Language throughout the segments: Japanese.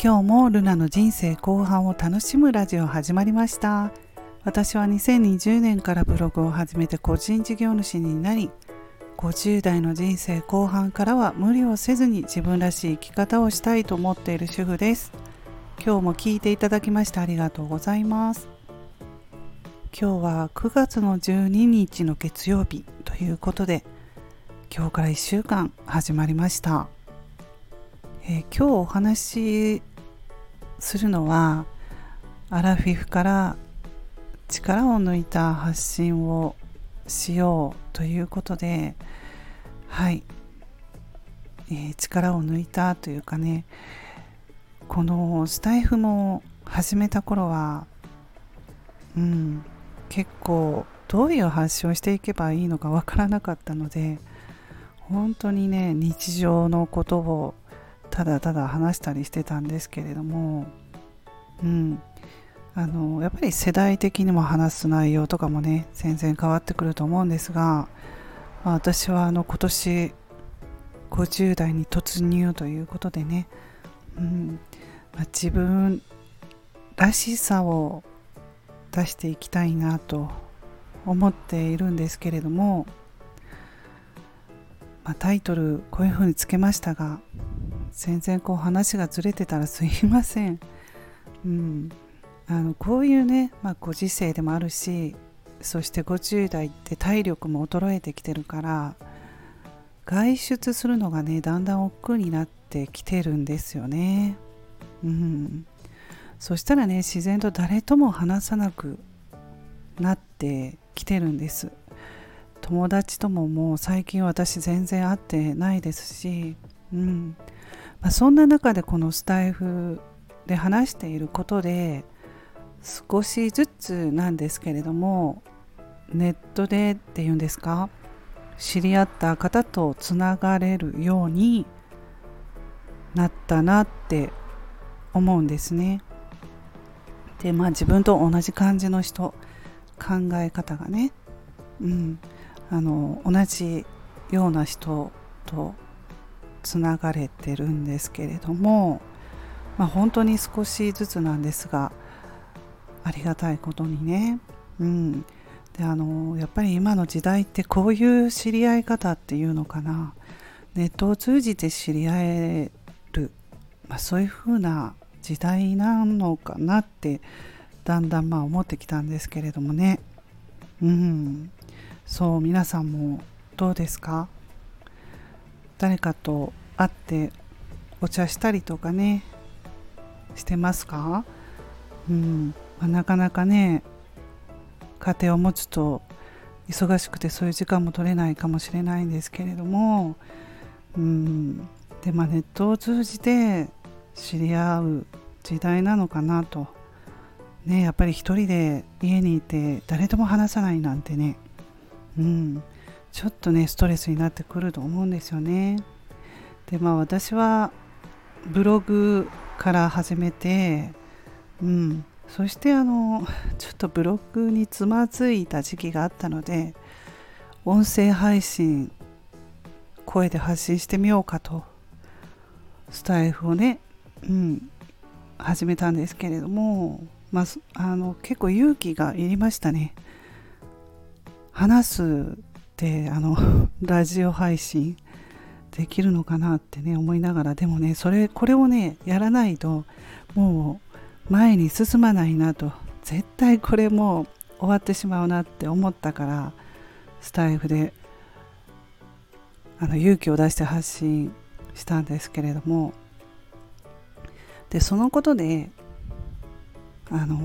今日もルナの人生後半を楽しむラジオ始まりました。私は2020年からブログを始めて個人事業主になり50代の人生後半からは無理をせずに自分らしい生き方をしたいと思っている主婦です。今日も聞いていただきましてありがとうございます。今日は9月の12日の月曜日ということで今日から1週間始まりました、えー、今日お話しするのはアラフィフから力を抜いた発信をしようということではい、えー、力を抜いたというかねこのスタイフも始めた頃はうん結構どういう発信をしていけばいいのかわからなかったので本当にね日常のことをただただ話したりしてたんですけれどもうんあのやっぱり世代的にも話す内容とかもね全然変わってくると思うんですが、まあ、私はあの今年50代に突入ということでね、うんまあ、自分らしさを出していきたいなと思っているんですけれどもまあ、タイトルこういうふうにつけましたが全然こう話がずれてたらすいません。うん、あのこういうね、まあ、ご時世でもあるしそして50代って体力も衰えてきてるから外出するのがねだんだん億劫になってきてるんですよね。うん、そしたらね自然と誰とも話さなくなってきてるんです。友達とももう最近私全然会ってないですし、うんまあ、そんな中でこのスタイフで話していることで少しずつなんですけれどもネットでっていうんですか知り合った方とつながれるようになったなって思うんですね。でまあ自分と同じ感じの人考え方がね、うん、あの同じような人とつながれてるんですけれども、まあ、本当に少しずつなんですがありがたいことにね、うん、であのやっぱり今の時代ってこういう知り合い方っていうのかな。ネットを通じて知り合える、まあ、そういうふうな時代なのかなってだんだんまあ思ってきたんですけれどもね。うん。そう皆さんもどうですか？誰かと会ってお茶したりとかね。してますか？うん、まあ、なかなかね家庭を持つと忙しくてそういう時間も取れないかもしれないんですけれどもうん。でまあネットを通じて知り合う時代なのかなと。ねやっぱり一人で家にいて誰とも話さないなんてね。うん、ちょっとねストレスになってくると思うんですよね。でまあ私はブログから始めて、うん、そしてあの ちょっとブログにつまずいた時期があったので音声配信声で発信してみようかとスタイフをね、うん、始めたんですけれども、まあ、あの結構勇気がいりましたね。話すってあの ラジオ配信できるのかなってね思いながらでもねそれこれをねやらないともう前に進まないなと絶対これもう終わってしまうなって思ったからスタイフであの勇気を出して発信したんですけれどもでそのことであの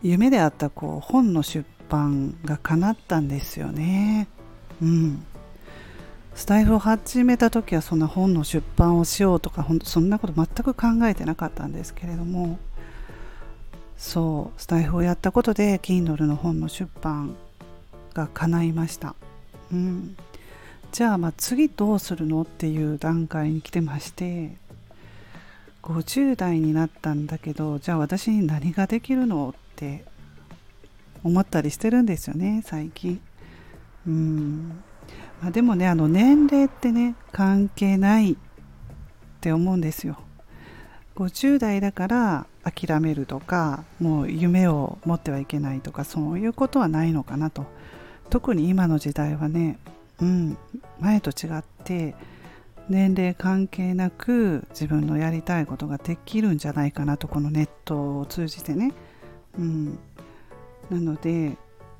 夢であったこう本の出版が叶ったんですよね。うん。スタイフを始めた時はそんな本の出版をしようとか本当そんなこと全く考えてなかったんですけれども。そうスタイフをやったことで Kindle の本の出版が叶いました。うん、じゃあまあ次どうするのっていう段階に来てまして50代になったんだけどじゃあ私に何ができるのって思ったりしてるんですよね最近。うん、まあ、でもねあの年齢ってね関係ないって思うんですよ。50代だから諦めるとかもう夢を持ってはいけないとかそういうことはないのかなと。特に今の時代はねうん前と違って年齢関係なく自分のやりたいことができるんじゃないかなとこのネットを通じてね、うん、なので、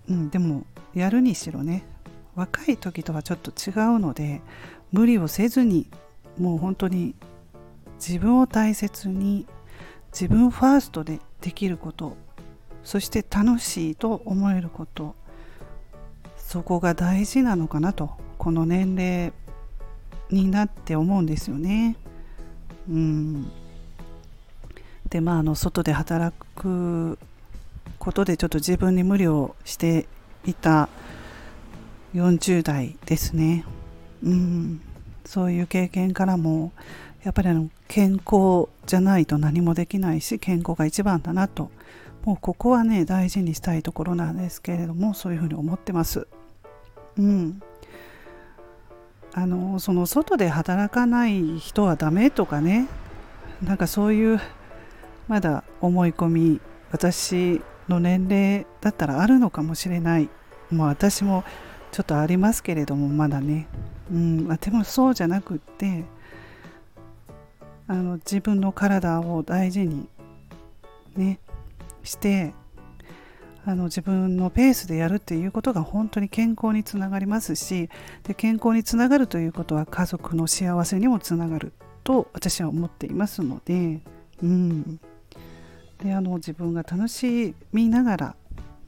うん、でもやるにしろね若い時とはちょっと違うので無理をせずにもう本当に自分を大切に自分ファーストでできることそして楽しいと思えることそこが大事なのかなとこの年齢になって思うんですよね。うん、でまああの外で働くことでちょっと自分に無理をしていた40代ですね。うん、そういう経験からもやっぱりあの健康じゃないと何もできないし健康が一番だなと。もうここはね大事にしたいところなんですけれどもそういうふうに思ってます。うん、あのその外で働かない人はダメとかね。なんかそういうまだ思い込み私の年齢だったらあるのかもしれない。もう私もちょっとありますけれどもまだね、うんでもそうじゃなくってあの自分の体を大事にねしてあの自分のペースでやるっていうことが本当に健康につながりますしで健康につながるということは家族の幸せにもつながると私は思っていますので,、うん、であの自分が楽しみながら、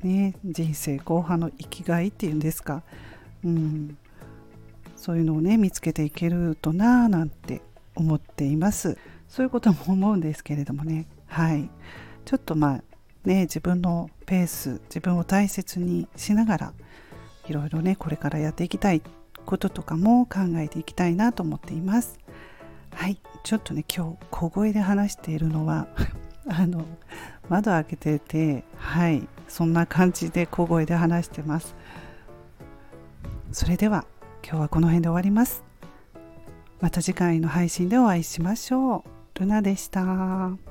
ね、人生後半の生きがいっていうんですか、うん、そういうのをね見つけていけるとなぁなんて思っています。そういうことも思うんですけれどもね。はい。ちょっとまあね、自分のペース自分を大切にしながらいろいろねこれからやっていきたいこととかも考えていきたいなと思っています。はい。ちょっとね今日小声で話しているのは あの窓開けててはい。そんな感じで小声で話してます。それでは今日はこの辺で終わります。また次回の配信でお会いしましょう。ルナでした。